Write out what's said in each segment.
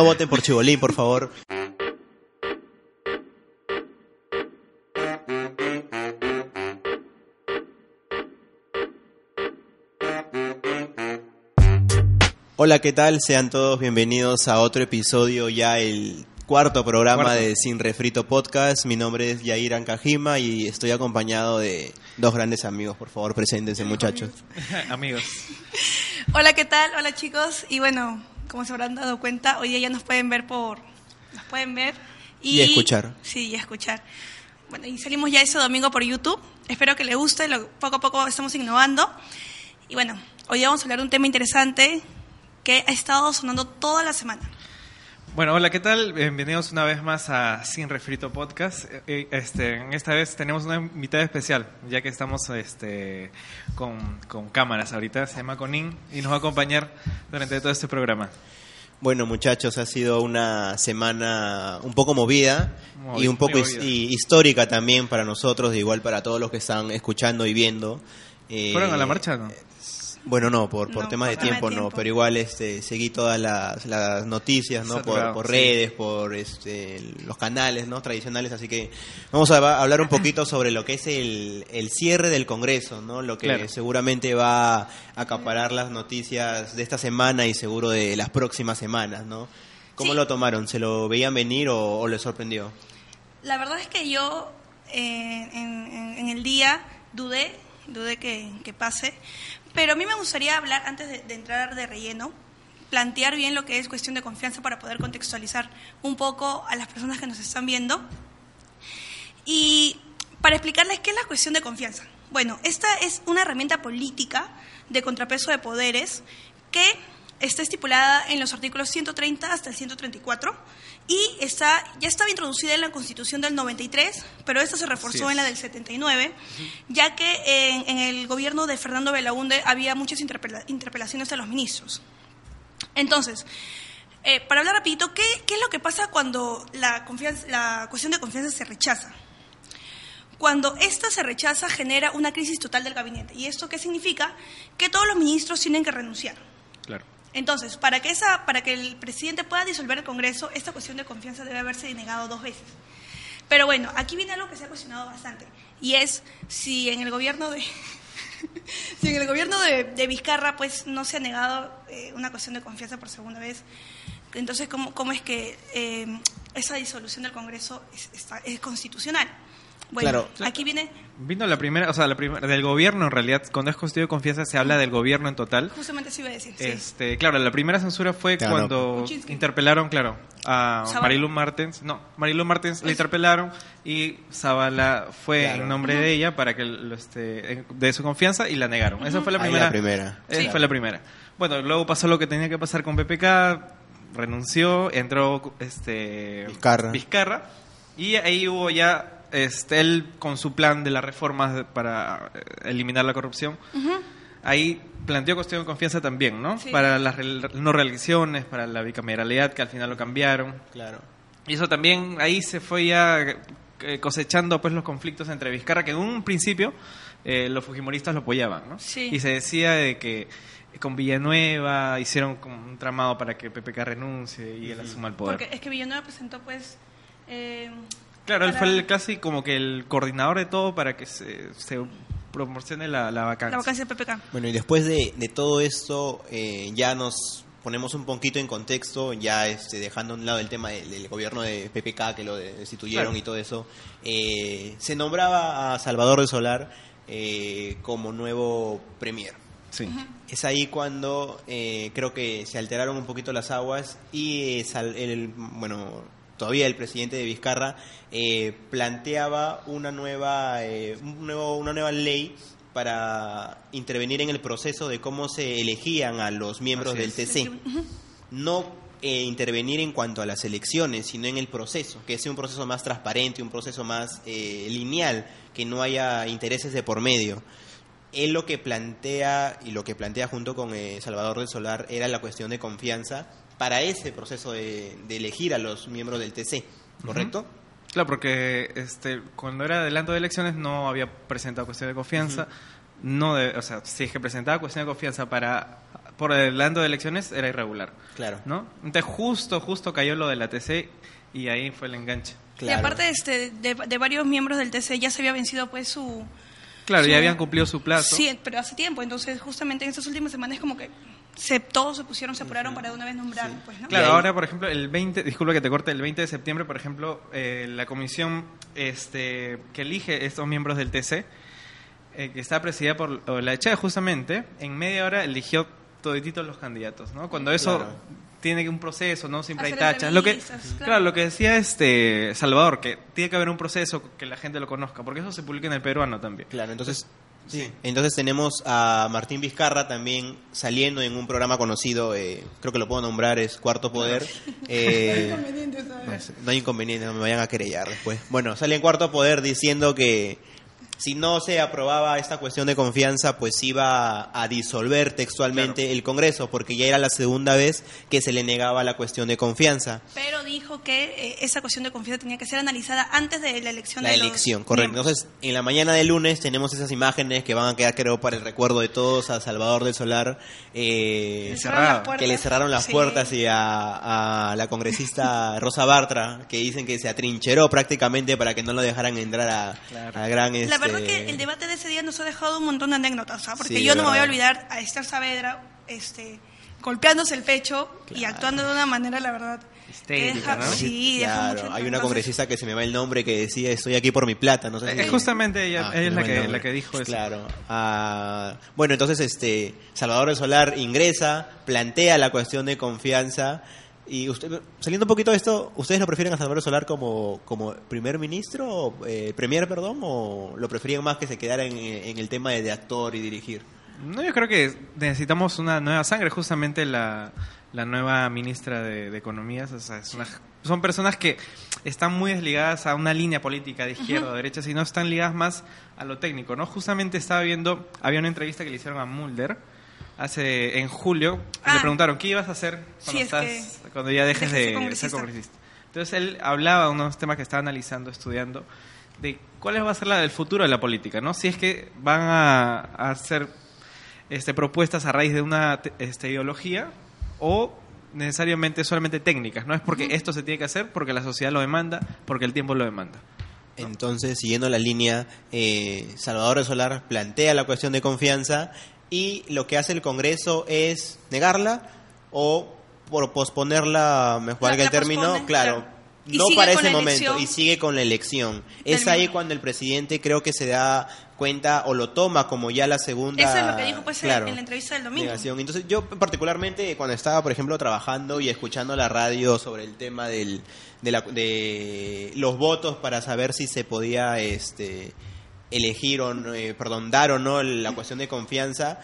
No voten por Chibolín, por favor. Hola, ¿qué tal? Sean todos bienvenidos a otro episodio, ya el cuarto programa Cuarto. de Sin Refrito Podcast. Mi nombre es Yair Ancajima y estoy acompañado de dos grandes amigos. Por favor, preséntense, muchachos. Amigos. Hola, ¿qué tal? Hola, chicos. Y bueno, como se habrán dado cuenta, hoy día ya nos pueden ver por... Nos pueden ver. Y escuchar. Sí, y escuchar. Bueno, y salimos ya ese domingo por YouTube. Espero que les guste. Lo, poco a poco estamos innovando. Y bueno, hoy día vamos a hablar de un tema interesante que ha estado sonando toda la semana. Bueno, hola, ¿qué tal? Bienvenidos una vez más a Sin Refrito Podcast. Eh, Este, esta vez tenemos una invitada especial, ya que estamos este, con, con cámaras ahorita. Se llama Conin y nos va a acompañar durante todo este programa. Bueno, muchachos, ha sido una semana un poco movida Movi- y un poco his- y histórica también para nosotros, igual para todos los que están escuchando y viendo. Eh, ¿Fueron a la marcha o no? Bueno, no, por, por No, por de tiempo, no, pero igual este, seguí todas las, las noticias, ¿no? Por, Saturado, por sí. redes, por este, los canales, ¿no? Tradicionales, así que vamos a hablar un poquito sobre lo que es el, el cierre del Congreso, ¿no? Lo que Claro. seguramente va a acaparar las noticias de esta semana y seguro de las próximas semanas, ¿no? ¿Cómo Sí. lo tomaron? ¿Se lo veían venir o, o les sorprendió? La verdad es que yo eh, en, en- en el día dudé, dudé que, que pase, pero a mí me gustaría hablar, antes de, de entrar de relleno, plantear bien lo que es cuestión de confianza para poder contextualizar un poco a las personas que nos están viendo. Y para explicarles qué es la cuestión de confianza. Bueno, esta es una herramienta política de contrapeso de poderes que está estipulada en los artículos 130 hasta el 134 y está, ya estaba introducida en la Constitución del 93, pero esta se reforzó es. en la del 79, ya que en, en el gobierno de Fernando Belaunde había muchas interpela- interpelaciones a los ministros. Entonces, eh, para hablar rapidito, ¿qué, qué es lo que pasa cuando la, confianza, la cuestión de confianza se rechaza? Cuando esta se rechaza genera una crisis total del gabinete. ¿Y esto qué significa? Que todos los ministros tienen que renunciar. Claro. Entonces, para que, esa, para que el presidente pueda disolver el Congreso, esta cuestión de confianza debe haberse denegado dos veces. Pero bueno, aquí viene algo que se ha cuestionado bastante, y es si en el gobierno de, si en el gobierno de, de Vizcarra pues no se ha negado eh, una cuestión de confianza por segunda vez, entonces cómo, cómo es que eh, esa disolución del Congreso es, está- es constitucional. Bueno, Claro. aquí viene Vino la primera, o sea, la primera, del gobierno en realidad, cuando es constituido de confianza se habla del gobierno en total. justamente eso iba a decir. sí. Este, claro, la primera censura fue Claro. cuando Kuczynski. interpelaron, claro, a Zavala. Marilu Martens. No, Marilu Martens la Pues- interpelaron y Zavala fue Claro. en nombre de ella para que lo, este, de su confianza y la negaron. Esa fue la Ahí primera. la primera. Esa Sí. fue la primera. Bueno, luego pasó lo que tenía que pasar con PPK, renunció, entró este Vizcarra. Vizcarra, y ahí hubo ya este, él con su plan de las reformas para eh, eliminar la corrupción. Ahí planteó cuestión de confianza también, ¿no? Sí. Para las re- no reelecciones, para la bicameralidad, que al final lo cambiaron. Claro. Y eso también, ahí se fue ya eh, cosechando pues los conflictos entre Vizcarra, que en un principio eh, los fujimoristas lo apoyaban, ¿no? Sí. Y se decía de que con Villanueva hicieron como un tramado para que PPK renuncie y él asuma el poder. Porque es que Villanueva presentó pues... eh, Claro, él fue el, casi como que el coordinador de todo para que se, se promocione la, la vacancia. La vacancia de PPK. Bueno, y después de, de todo esto, eh, ya nos ponemos un poquito en contexto, ya este, dejando a un lado el tema del, del gobierno de PPK, que lo destituyeron Claro. y todo eso, eh, se nombraba a Salvador de Solar eh, como nuevo premier. Sí. Es ahí cuando eh, creo que se alteraron un poquito las aguas y eh, sal- el, bueno, todavía el presidente de Vizcarra eh, planteaba una nueva, eh, un nuevo, una nueva ley para intervenir en el proceso de cómo se elegían a los miembros del. TC. No eh, intervenir en cuanto a las elecciones, sino en el proceso, que sea un proceso más transparente, un proceso más eh, lineal, que no haya intereses de por medio él lo que plantea y lo que plantea junto con eh, Salvador del Solar era la cuestión de confianza para ese proceso de, de elegir a los miembros del TC, ¿correcto? Claro, porque este, cuando era adelanto de elecciones no había presentado cuestión de confianza. no de- O sea, si es que presentaba cuestión de confianza para por el lado de elecciones era irregular. Claro. ¿No? Entonces justo, justo cayó lo de la TC y ahí fue el enganche. Y aparte este, de, de varios miembros del TC ya se había vencido pues su... Claro, su- ya habían cumplido su plazo. Sí, pero hace tiempo. Entonces, justamente en estas últimas semanas como que se, todos se pusieron, se apuraron para de una vez nombrar, pues, ¿no? Claro, ahí- ahora, por ejemplo, el 20, disculpa que te corte, el 20 de septiembre, por ejemplo, eh, la comisión este, que elige estos miembros del TC, eh, que está presidida por la ECHE justamente, en media hora eligió todititos los candidatos, ¿no? Cuando eso Claro. tiene un proceso, ¿no? Siempre hay tachas. Lo que, claro. lo que decía este Salvador, que tiene que haber un proceso que la gente lo conozca, porque eso se publica en el peruano también. Claro, entonces, sí. entonces tenemos a Martín Vizcarra también saliendo en un programa conocido, eh, creo que lo puedo nombrar, es Cuarto Poder. Eh, no, sé, no hay inconveniente, no me vayan a querellar después. Bueno, sale en Cuarto Poder diciendo que si no se aprobaba esta cuestión de confianza, pues iba a disolver textualmente el Congreso, porque ya era la segunda vez que se le negaba la cuestión de confianza. Pero dijo que eh, esa cuestión de confianza tenía que ser analizada antes de la elección La de los elección, correcto. miembros. Entonces, en la mañana del lunes tenemos esas imágenes que van a quedar, creo, para el recuerdo de todos a Salvador del Solar, eh, Le cerraron cerrado, las puertas. que le cerraron las Sí. puertas y a, a la congresista Rosa Bartra, que dicen que se atrincheró prácticamente para que no lo dejaran entrar a, Claro. gran... La este, verdad que el debate de ese día nos ha dejado un montón de anécdotas, ¿ah? porque Sí, yo no me voy a olvidar a Esther Saavedra este, golpeándose el pecho y actuando de una manera, la verdad, Histérica, deja- ¿no? Sí, deja Claro, mucho- hay una congresista que se me va el nombre que decía estoy aquí por mi plata, no sé si- Es justamente ella, Ah, ella es la que, la que dijo eso. Claro. Ah, bueno, entonces este Salvador del Solar ingresa, plantea la cuestión de confianza y usted saliendo un poquito de esto, ¿ustedes lo prefieren a Salvador Solar como como primer ministro, o, eh, premier, perdón, o lo preferían más que se quedara en, en el tema de, de actor y dirigir? No, yo creo que necesitamos una nueva sangre, justamente la, la nueva ministra de, de Economía. o sea, es una- son personas que están muy desligadas a una línea política de izquierda o derecha, sino están ligadas más a lo técnico. no Justamente estaba viendo, había una entrevista que le hicieron a Mulder hace en julio, y le Ah. preguntaron, ¿qué ibas a hacer cuando, Sí, es estás, que cuando ya dejes de de ser ser congresista. congresista? Entonces él hablaba de unos temas que estaba analizando, estudiando, de cuál va a ser la del futuro de la política, ¿no? Si es que van a, a hacer este, propuestas a raíz de una te- este, ideología o necesariamente solamente técnicas. No es porque esto se tiene que hacer, porque la sociedad lo demanda, porque el tiempo lo demanda. Entonces, siguiendo la línea, eh, Salvador Solar plantea la cuestión de confianza y lo que hace el Congreso es negarla o por posponerla, me valga La- el término, pospone, claro. No para ese momento y sigue con la elección. Es ahí mismo. cuando el presidente creo que se da cuenta o lo toma como ya la segunda. Eso es lo que dijo pues, claro, en la entrevista del domingo. negación. Entonces yo particularmente cuando estaba, por ejemplo, trabajando y escuchando la radio sobre el tema del, de, la- de los votos para saber si se podía este, elegir o no, eh, perdón, dar o no la cuestión de confianza,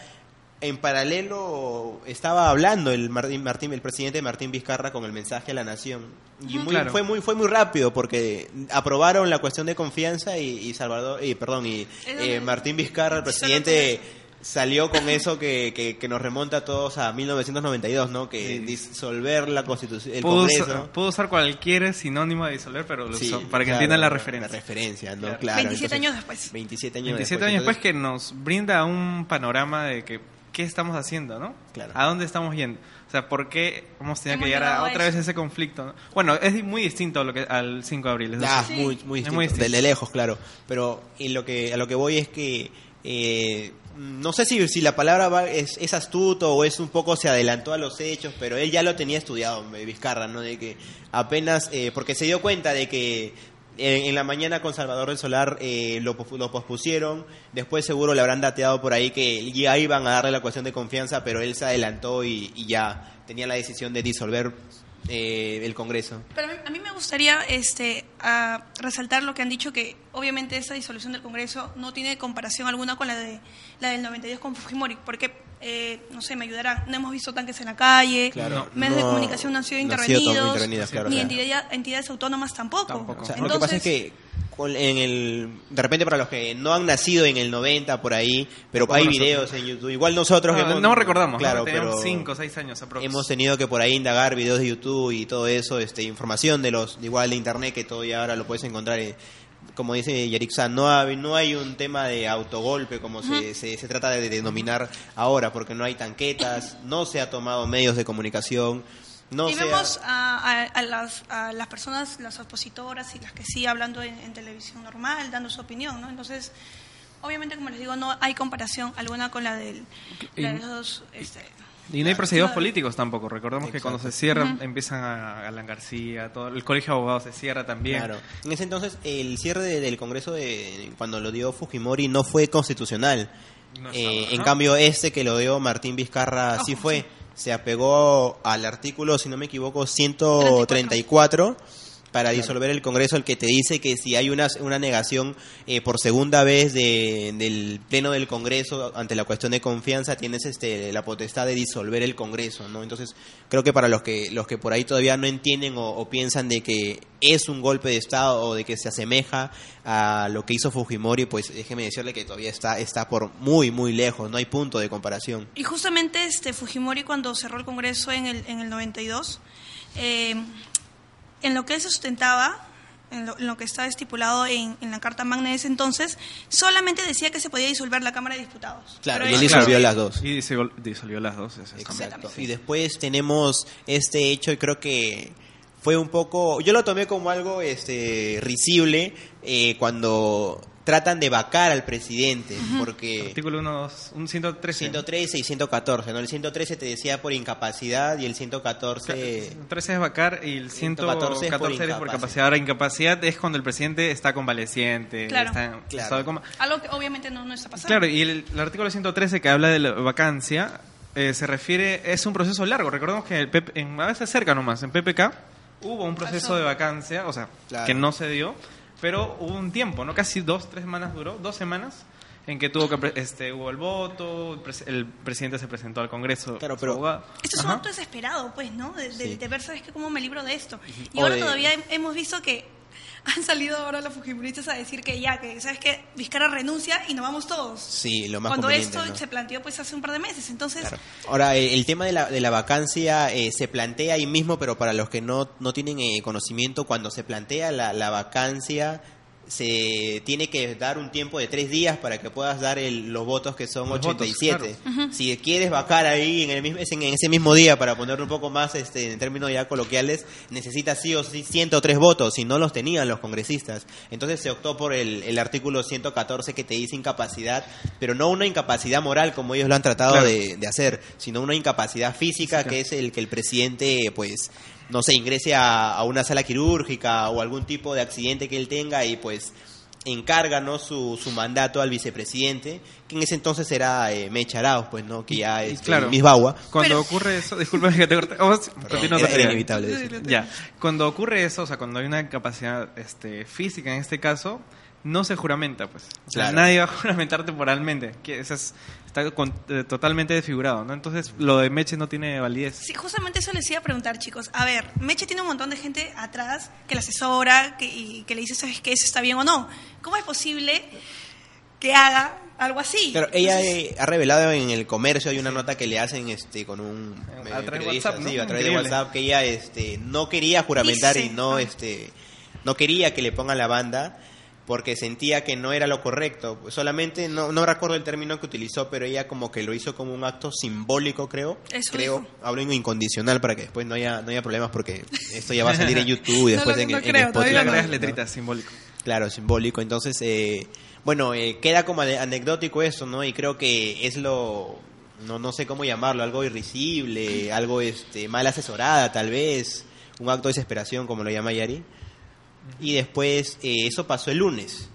en paralelo estaba hablando el Martín, Martín, el presidente Martín Vizcarra con el mensaje a la nación. Y muy, Claro. fue muy fue muy rápido porque aprobaron la cuestión de confianza y, y Salvador y perdón y eh, Martín Vizcarra el presidente salió con eso que, que, que nos remonta a todos a 1992 no que Sí. disolver la constitución el puedo, Congreso usar, puedo usar cualquier sinónimo de disolver, pero lo Sí, uso para que claro, entiendan la referencia. la referencia no Claro. claro 27 entonces, años después. 27 años 27 después, años después entonces- que nos brinda un panorama de que qué estamos haciendo, ¿no? Claro. ¿A dónde estamos yendo? O sea, ¿por qué hemos tenido Hemos que llegar a otra vez a ese conflicto? ¿no? Bueno, es muy distinto a lo que, al 5 de abril. es Ah, muy, muy Es distinto. muy distinto. De, de lejos, claro. Pero y lo que, a lo que voy es que eh, no sé si, si la palabra va- es, astuto o es un poco se adelantó a los hechos, pero él ya lo tenía estudiado, Vizcarra, ¿no? De que apenas, eh, porque se dio cuenta de que en, la mañana con Salvador del Solar eh, lo, lo pospusieron, después seguro le habrán dateado por ahí que ya iban a darle la cuestión de confianza, pero él se adelantó y, y ya tenía la decisión de disolver eh, el Congreso. Pero a mí, a mí me gustaría este, a resaltar lo que han dicho, que obviamente esta disolución del Congreso no tiene comparación alguna con la de la del 92 con Fujimori, porque, eh, no sé, me ayudarán, no hemos visto tanques en la calle, Claro. medios de comunicación no han sido no han sido intervenidos, claro, ni claro. entidad- entidades autónomas tampoco. Tampoco. O sea, Entonces, lo que pasa es que con- en el, de repente para los que no han nacido en el 90 por ahí, pero hay nosotros. videos en YouTube, igual nosotros No, hemos- no recordamos, claro, pero 5 o 6 años aproximadamente. hemos tenido que por ahí indagar videos de YouTube y todo eso, este información de los igual de internet que todo ya ahora lo puedes encontrar en- como dice Yarixa, no hay, no hay un tema de autogolpe como se, se, se trata de denominar ahora, porque no hay tanquetas, no se ha tomado medios de comunicación. No y vemos a, a- a las, a las personas, las opositoras y las que sí hablando en, en televisión normal, dando su opinión, ¿no? Entonces, obviamente, como les digo, no hay comparación alguna con la del, la de Y- los dos, este, Y no hay procedimientos no- políticos tampoco. Recordemos que cuando se cierran empiezan a Alan García, todo el colegio de abogados se cierra también. Claro. En ese entonces, el cierre de- del Congreso de cuando lo dio Fujimori no fue constitucional. No Eh, En cambio, este que lo dio Martín Vizcarra sí fue. sí. Se apegó al artículo, si no me equivoco, 134 para disolver el Congreso, el que te dice que si hay una, una negación eh, por segunda vez de- del Pleno del Congreso ante la cuestión de confianza, tienes este, la potestad de disolver el Congreso, ¿no? Entonces, creo que para los que, los que por ahí todavía no entienden o, o piensan de que es un golpe de Estado o de que se asemeja a lo que hizo Fujimori, pues déjeme decirle que todavía está, está por muy, muy lejos, no hay punto de comparación. Y justamente este Fujimori cuando cerró el Congreso en el, en el 92, eh, en lo que él se sustentaba, en lo, en lo que estaba estipulado en, en la Carta Magna de ese entonces, solamente decía que se podía disolver la Cámara de Diputados. Claro, Pero y él disolvió las dos. Y disol- disolvió las dos. también. Y después tenemos este hecho y creo que fue un poco, yo lo tomé como algo este risible eh, cuando tratan de vacar al presidente, porque Artículo 1, 2, un 113. 113 y 114, ¿no? El 113 te decía por incapacidad y el 114 13 es vacar y el 114 114 es por es por incapacidad. capacidad. Ahora, incapacidad es cuando el presidente está convaleciente. Claro. Está en Claro. estado de coma. Algo que obviamente no, no está pasando. Claro, y el, el artículo 113 que habla de la vacancia eh, se refiere, es un proceso largo. Recordemos que el PP, en, a veces cerca nomás, en PPK hubo un proceso de vacancia, o sea, Claro. que no se dio, pero hubo un tiempo, ¿no? Casi dos, tres semanas duró, dos semanas, en que tuvo que, pre- este, hubo el voto, el, pres- el presidente se presentó al Congreso. Claro, pero-. Esto es un acto desesperado, pues, ¿no? De, de- Sí. de ver, ¿sabes qué? ¿Cómo me libro de esto? Y O ahora de- todavía hem- hemos visto que han salido ahora los fujimoristas a decir que ya, que, ¿sabes qué? Vizcarra renuncia y nos vamos todos. Sí, lo más Cuando esto ¿no? se planteó, pues, hace un par de meses. Entonces, Claro. Ahora, eh, el tema de la, de la vacancia eh, se plantea ahí mismo, pero para los que no, no tienen eh, conocimiento, cuando se plantea la, la vacancia, se tiene que dar un tiempo de tres días para que puedas dar el- los votos que son Los votos, 87. Si quieres vacar ahí en, el mismo, en, ese mismo día, para ponerlo un poco más este, en términos ya coloquiales, necesitas sí o sí 103 votos, y no los tenían los congresistas. Entonces se optó por el, el artículo 114 que te dice incapacidad, pero no una incapacidad moral como ellos lo han tratado Claro. de, de hacer, sino una incapacidad física que es el que el presidente, pues, no sé, ingrese a, a una sala quirúrgica o algún tipo de accidente que él tenga y pues encarga no su, su mandato al vicepresidente, que en ese entonces era eh, Mecha Arauz, pues no, que ya Y es claro. Miss Bagua. Cuando Pero- ocurre eso, disculpe que te corté. Oh, continúa era, era inevitable. Ya, cuando ocurre eso, o sea, cuando hay una capacidad este, física en este caso, no se juramenta, pues. O sea, Claro. nadie va a juramentar temporalmente. Que eso es- está con- eh, totalmente desfigurado, ¿no? Entonces, lo de Meche no tiene validez. sí, justamente eso les iba a preguntar, chicos. A ver, Meche tiene un montón de gente atrás que la asesora que, y que le dice, ¿sabes qué? ¿Eso está bien o no? ¿Cómo es posible que haga algo así? Claro, ella Entonces, eh, ha revelado en el comercio, hay una nota que le hacen este con un A eh, través WhatsApp, ¿no? sí, a través de. WhatsApp, que ella este, no quería juramentar Dice, y no, ah. este, no quería que le pongan la banda porque sentía que no era lo correcto. Solamente, no, no recuerdo el término que utilizó, pero ella como que lo hizo como un acto simbólico, creo. Eso creo, dijo. hablo en incondicional para que después no haya, no haya problemas porque esto ya va a salir en YouTube y No después en, no en creo, Spotify. letritas, simbólico. Claro, simbólico. Entonces, eh, bueno, eh, queda como ane- anecdótico eso, ¿no? Y creo que es lo, no, no sé cómo llamarlo, algo irrisible, algo este, mal asesorada tal vez, un acto de desesperación como lo llama Yari. Y después, eh, eso pasó el lunes.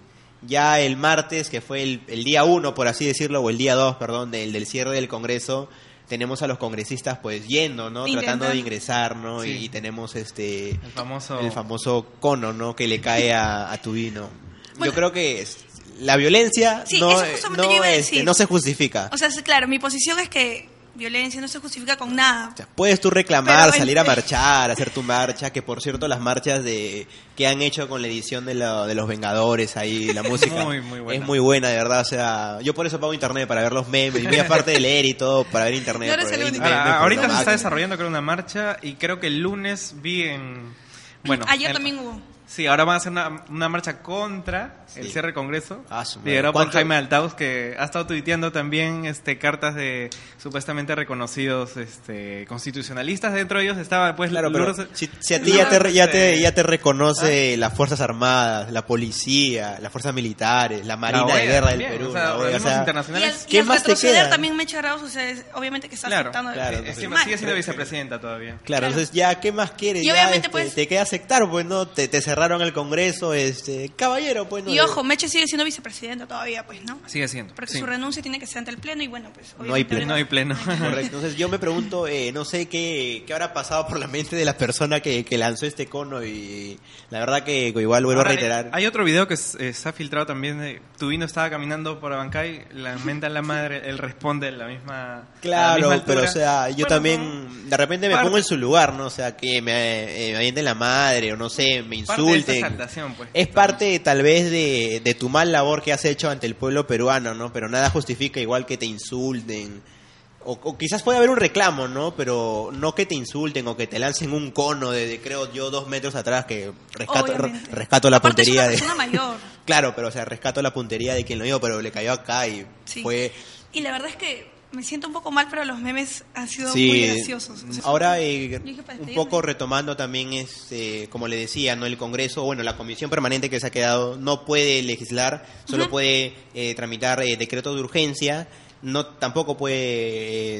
Ya el martes, que fue el, el día uno, por así decirlo, o el día dos, perdón, del, del cierre del Congreso, tenemos a los congresistas pues yendo, ¿no? Intentando. Tratando de ingresar, ¿no? Sí. Y, tenemos este El famoso... el famoso cono, ¿no? Que le cae a, a tu vino. Bueno. Yo creo que es- la violencia Sí, no, no, yo iba a este, decir. no se justifica. O sea, sí, claro, mi posición es que violencia no se justifica con nada. O sea, puedes tú reclamar, Pero, salir a marchar, hacer tu marcha, que por cierto las marchas de que han hecho con la edición de, la- de los Vengadores ahí, la música Muy, muy buena. es muy buena, de verdad. O sea, yo por eso pago internet para ver los memes, y muy aparte de leer y todo, para ver internet. No eres para el único. por ahorita se está desarrollando creo una marcha y creo que el lunes vi en... Bueno, Ayer en- también hubo. Sí, ahora van a hacer una, una marcha contra el cierre del Congreso. Ah, liderado por. Jaime Altaus, que ha estado tuiteando también este, cartas de supuestamente reconocidos este, constitucionalistas. Dentro de ellos estaba, pues, Claro, pero Lourdes- si, si a ti ya te, re- ya te, ya te reconoce las Fuerzas Armadas, la policía, las Fuerzas Militares, la Marina la de Guerra también, del Perú, o sea, la OEA, o organismos sea, Y internacionales. ¿Qué y al más te queda? también Mecha Arauz, o sea, es- obviamente que está Claro, afectando claro, el- el Encima mal. sigue siendo vicepresidenta todavía. Claro, Claro. entonces ya, ¿qué más quieres? Y Ya, obviamente, este, pues- te queda aceptar, pues no, te, te cerraron el Congreso, este, caballero, pues no. Y ojo, Meche sigue siendo vicepresidenta todavía, pues, ¿no? Sigue siendo. Porque sí. su renuncia tiene que ser ante el Pleno y bueno, pues... No hay pleno. No hay pleno. Correcto. Entonces yo me pregunto, eh, no sé qué, qué habrá pasado por la mente de la persona que, que lanzó este cono y la verdad que igual vuelvo Ahora, a reiterar. Hay otro video que s- eh, se ha filtrado también. De, Tubino estaba caminando por Abancay, la menta la madre, él responde a la misma. a la Claro, misma pero o sea, yo Bueno, también de repente me parte- pongo en su lugar, ¿no? O sea, que me, eh, me avienten la madre o no sé, me Parte pues. Es parte tal vez de, de tu mal labor que has hecho ante el pueblo peruano, ¿no? Pero nada justifica igual que te insulten. O, o quizás puede haber un reclamo, ¿no? Pero no que te insulten o que te lancen un cono de, de, creo yo, dos metros atrás, que rescato, re- rescato la Aparte puntería es de... una persona mayor. Claro, pero o sea, rescato la puntería de quien lo dio, pero le cayó acá y Sí. fue... Y la verdad es que me siento un poco mal, pero los memes han sido Sí, muy graciosos. O sea, ahora eh, un poco retomando también es eh, como le decía, no el Congreso, bueno, la comisión permanente que se ha quedado no puede legislar, solo puede eh, tramitar eh, decretos de urgencia, no tampoco puede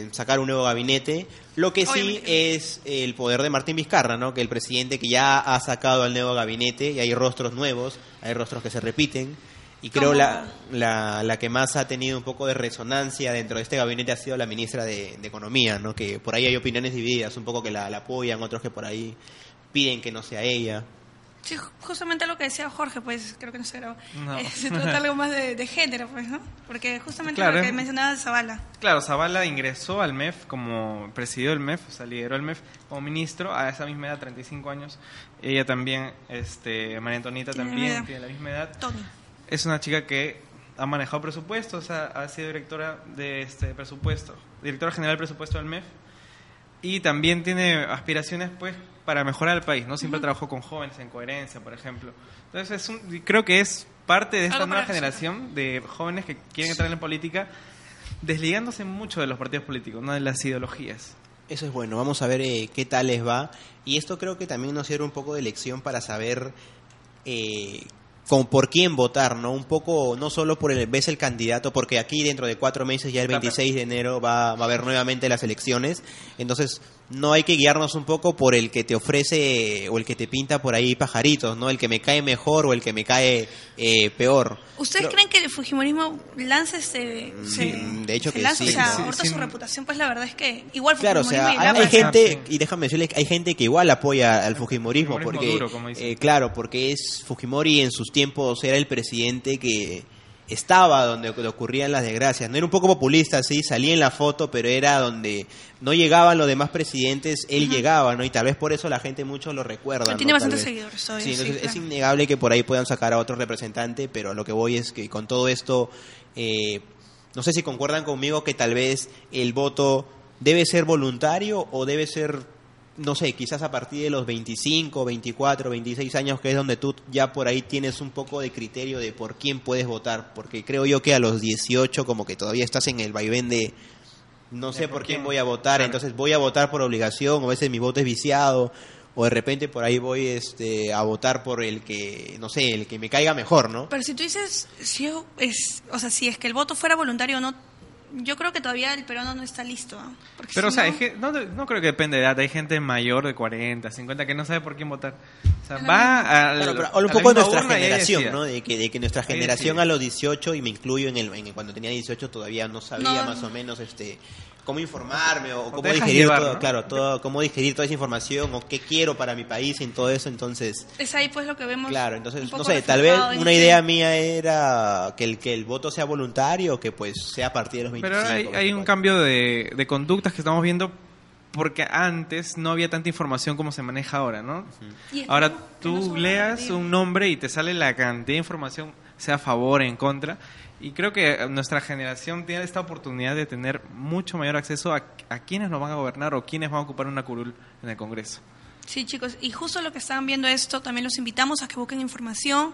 eh, sacar un nuevo gabinete. Lo que sí es el poder de Martín Vizcarra, ¿no? Que el presidente que ya ha sacado al nuevo gabinete y hay rostros nuevos, hay rostros que se repiten. Y creo la, la, la que más ha tenido un poco de resonancia dentro de este gabinete ha sido la ministra de, de Economía, ¿no? que por ahí hay opiniones divididas, un poco que la, la apoyan, otros que por ahí piden que no sea ella. Sí, ju- justamente lo que decía Jorge, pues creo que no se grabó. No. Eh, se trata algo más de, de género, pues, ¿no? Porque justamente Claro, lo que mencionaba Zavala. Claro, Zavala ingresó al MEF como presidió el MEF, o sea, lideró el MEF como ministro a esa misma edad, 35 años. Ella también, este, María Antonita Tiene también tiene la misma edad. Tony. Es una chica que ha manejado presupuestos, ha, ha sido directora de este presupuesto, directora general del presupuesto del MEF y también tiene aspiraciones pues para mejorar el país, ¿no? Siempre trabajó con jóvenes en coherencia, por ejemplo. Entonces es un- creo que es parte de esta nueva generación de jóvenes que quieren entrar en la política desligándose mucho de los partidos políticos, no de las ideologías. Eso es bueno, vamos a ver eh, qué tal les va. Y esto creo que también nos sirve un poco de lección para saber eh, con, por quién votar, ¿no? Un poco, no solo por el, ves el candidato, porque aquí dentro de cuatro meses, ya el Claro. 26 de enero, va, va a haber nuevamente las elecciones. Entonces, no hay que guiarnos un poco por el que te ofrece o el que te pinta por ahí pajaritos, ¿no? El que me cae mejor o el que me cae eh, peor. ¿Ustedes Creo- creen que el Fujimorismo lanza se, se- Mm, de hecho se que lanza, sí, o sea, su sí. reputación, pues la verdad es que igual Claro, o Fujimorismo sea, hay, gente, y déjame decirle, hay gente que igual apoya al Fujimorismo, Fujimorismo porque, duro, como dicen. eh, claro, porque es Fujimori en sus tiempos era el presidente que estaba donde ocurrían las desgracias. No era un poco populista, sí, salía en la foto, pero era donde no llegaban los demás presidentes, él llegaba, ¿no? Y tal vez por eso la gente mucho lo recuerda. Tiene ¿no? Bastantes seguidores, obvio, Sí, sí, es innegable que por ahí puedan sacar a otro representante, pero lo que voy es que con todo esto, eh, no sé si concuerdan conmigo que tal vez el voto debe ser voluntario o debe ser, no sé, quizás a partir de los 25, 24, 26 años, que es donde tú ya por ahí tienes un poco de criterio de por quién puedes votar, porque creo yo que a los 18 como que todavía estás en el vaivén de no De sé por por quién quién. voy a votar, Claro. entonces voy a votar por obligación, o a veces mi voto es viciado, o de repente por ahí voy este a votar por el que, no sé, el que me caiga mejor, ¿no? Pero si tú dices, si es, o sea, si es que el voto fuera voluntario o no, yo creo que todavía el peruano no está listo. ¿ah? Porque Pero, o sea, no- es que no, no creo que depende de edad. Hay gente mayor de 40, 50 que no sabe por quién votar. O sea, va a, Claro, pero a un la poco de misma nuestra generación. ¿no? De que, de que nuestra generación a los 18, y me incluyo en el en cuando tenía 18 todavía no sabía No. más o menos este cómo informarme o, O cómo digerir llevar, todo, ¿no? claro, todo, cómo digerir toda esa información o qué quiero para mi país y en todo eso, entonces Es ahí pues lo que vemos. Claro, entonces, no sé, tal vez una este- idea mía era que el que el voto sea voluntario, que pues sea a partir de los 25. Pero hay, hay un 24. cambio de, de conductas que estamos viendo porque antes no había tanta información como se maneja ahora, ¿no? Ahora no tú a leas un nombre y te sale la cantidad de información, sea a favor, en contra. Y creo que nuestra generación tiene esta oportunidad de tener mucho mayor acceso a, a quienes nos van a gobernar o quienes van a ocupar una curul en el Congreso. Sí, chicos, y justo lo que están viendo esto, también los invitamos a que busquen información,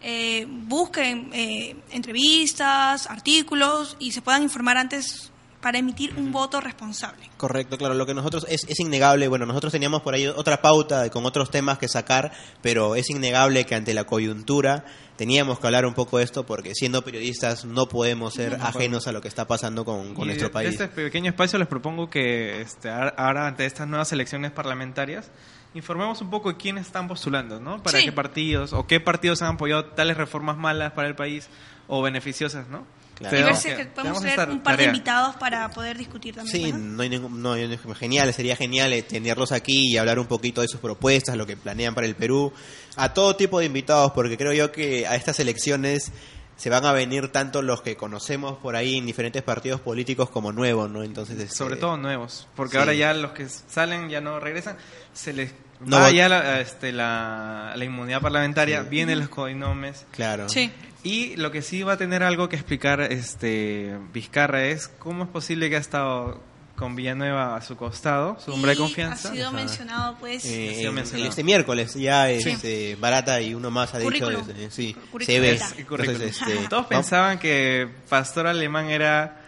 eh, busquen eh, entrevistas, artículos y se puedan informar antes para emitir un voto responsable. Correcto, claro, lo que nosotros es, es innegable, bueno, nosotros teníamos por ahí otra pauta con otros temas que sacar, pero es innegable que ante la coyuntura teníamos que hablar un poco de esto porque siendo periodistas no podemos ser ajenos a lo que está pasando con, con Y nuestro de- país. De este pequeño espacio les propongo que este, ahora- ahora ante estas nuevas elecciones parlamentarias informemos un poco de quiénes están postulando, ¿no? Para Sí. qué partidos o qué partidos han apoyado tales reformas malas para el país o beneficiosas, ¿no? Claro. Y ver si es que podemos esta un par de tarea. invitados para poder discutir también. Sí, ¿no? no hay ningún, no, genial, sería genial eh, tenerlos aquí y hablar un poquito de sus propuestas, lo que planean para el Perú, a todo tipo de invitados, porque creo yo que a estas elecciones se van a venir tanto los que conocemos por ahí en diferentes partidos políticos como nuevos, ¿no? Entonces, este, Sobre todo nuevos, porque Sí. ahora ya los que salen ya no regresan, se les No va ya la, este, la, la inmunidad parlamentaria, vienen los codinomes. claro. Sí. Y lo que sí va a tener algo que explicar este Vizcarra es cómo es posible que ha estado con Villanueva a su costado, su hombre de confianza. Ha sido Ajá. mencionado, pues, Eh, Ha sido en- mencionado. este miércoles ya este, Barata y uno más ha dicho Currículum. desde- sí, se ve. Es-. Entonces, este, Todos pensaban que Pastor Alemán era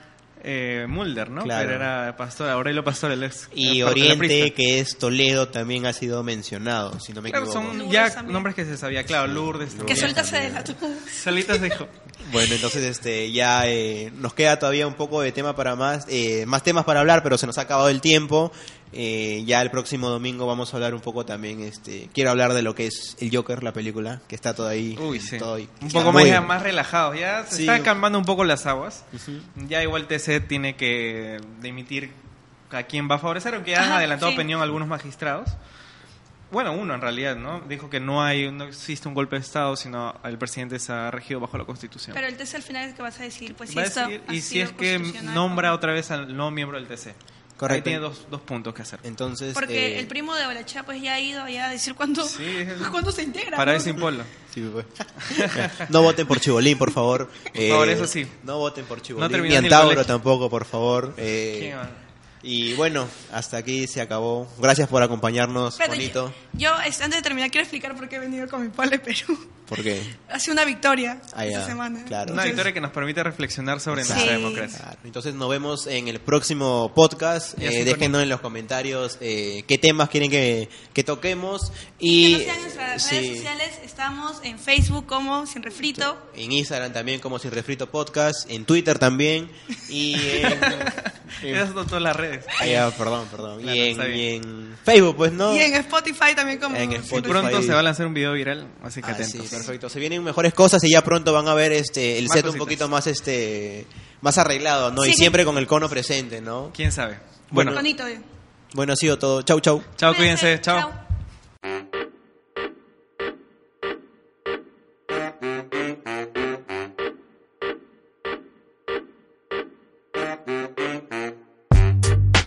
eh, Mulder, ¿no? Claro. Pero era Pastor, Aurelio Pastor, el ex. y el Oriente, que es Toledo, también ha sido mencionado, si no me Claro, equivoco. son Lourdes ya también. nombres que se sabía, claro, Lourdes. que también. solita se delató. Solita se dijo. Bueno, entonces este ya eh, nos queda todavía un poco de tema para más, eh, más temas para hablar, pero se nos ha acabado el tiempo. Eh, ya el próximo domingo vamos a hablar un poco también, este, quiero hablar de lo que es el Joker, la película, que está todo ahí, Uy, sí. todo ahí. Un Está poco más, ya más relajados. Ya se Sí. están calmando un poco las aguas. Ujú. Ya igual TC tiene que dimitir a quién va a favorecer, aunque han Ajá, adelantado sí. opinión algunos magistrados. Bueno, uno en realidad, ¿no? Dijo que no hay, no existe un golpe de Estado, sino el presidente se ha regido bajo la Constitución. Pero el TC al final es que vas a decir, pues si Va a esto decir- ha y si es que nombra ¿no? otra vez al no miembro del TC. Correcto. Ahí tiene dos, dos puntos que hacer. Entonces, Porque eh, el primo de Balachá pues ya ha ido allá a decir cuándo, Sí, el- cuándo se integra. Para ¿no? ese pueblo. sí, pues. no voten por Chibolín, por favor. Eh, favor, eso sí. No voten por Chibolín, terminó ni Antauro tampoco, por favor. Eh, ¿Quién va? Y bueno, hasta aquí se acabó. Gracias por acompañarnos, Espérate, bonito. Yo, yo, antes de terminar, quiero explicar por qué he venido con mi pole Perú. Porque Ha sido una victoria Ah, esta ya, semana. claro. Una Entonces, victoria que nos permite reflexionar sobre Sí. nuestra democracia. Claro, Entonces nos vemos en el próximo podcast. Y Eh, déjenos en los comentarios eh, qué temas quieren que, que toquemos. Que Y nos sigan en nuestras sí, redes sociales. Estamos en Facebook como Sin Refrito. en Instagram también como Sin Refrito Podcast, en Twitter también. Y en, Esas son todas las redes. Ah, ya, perdón, perdón. Claro, y, en, está bien. y en Facebook, pues no. Y en Spotify también como En Spotify. Y pronto se va a lanzar un video viral, así que Ah, sí, atentos. perfecto. Se vienen mejores cosas y ya pronto van a ver este el Más set un poquito más este más arreglado, ¿no? Y Sí. siempre con el cono presente, ¿no? ¿Quién sabe? Bueno. Bueno, Bonito. eh. Bueno, ha sido todo. Chau, chau. chao, cuídense, chao.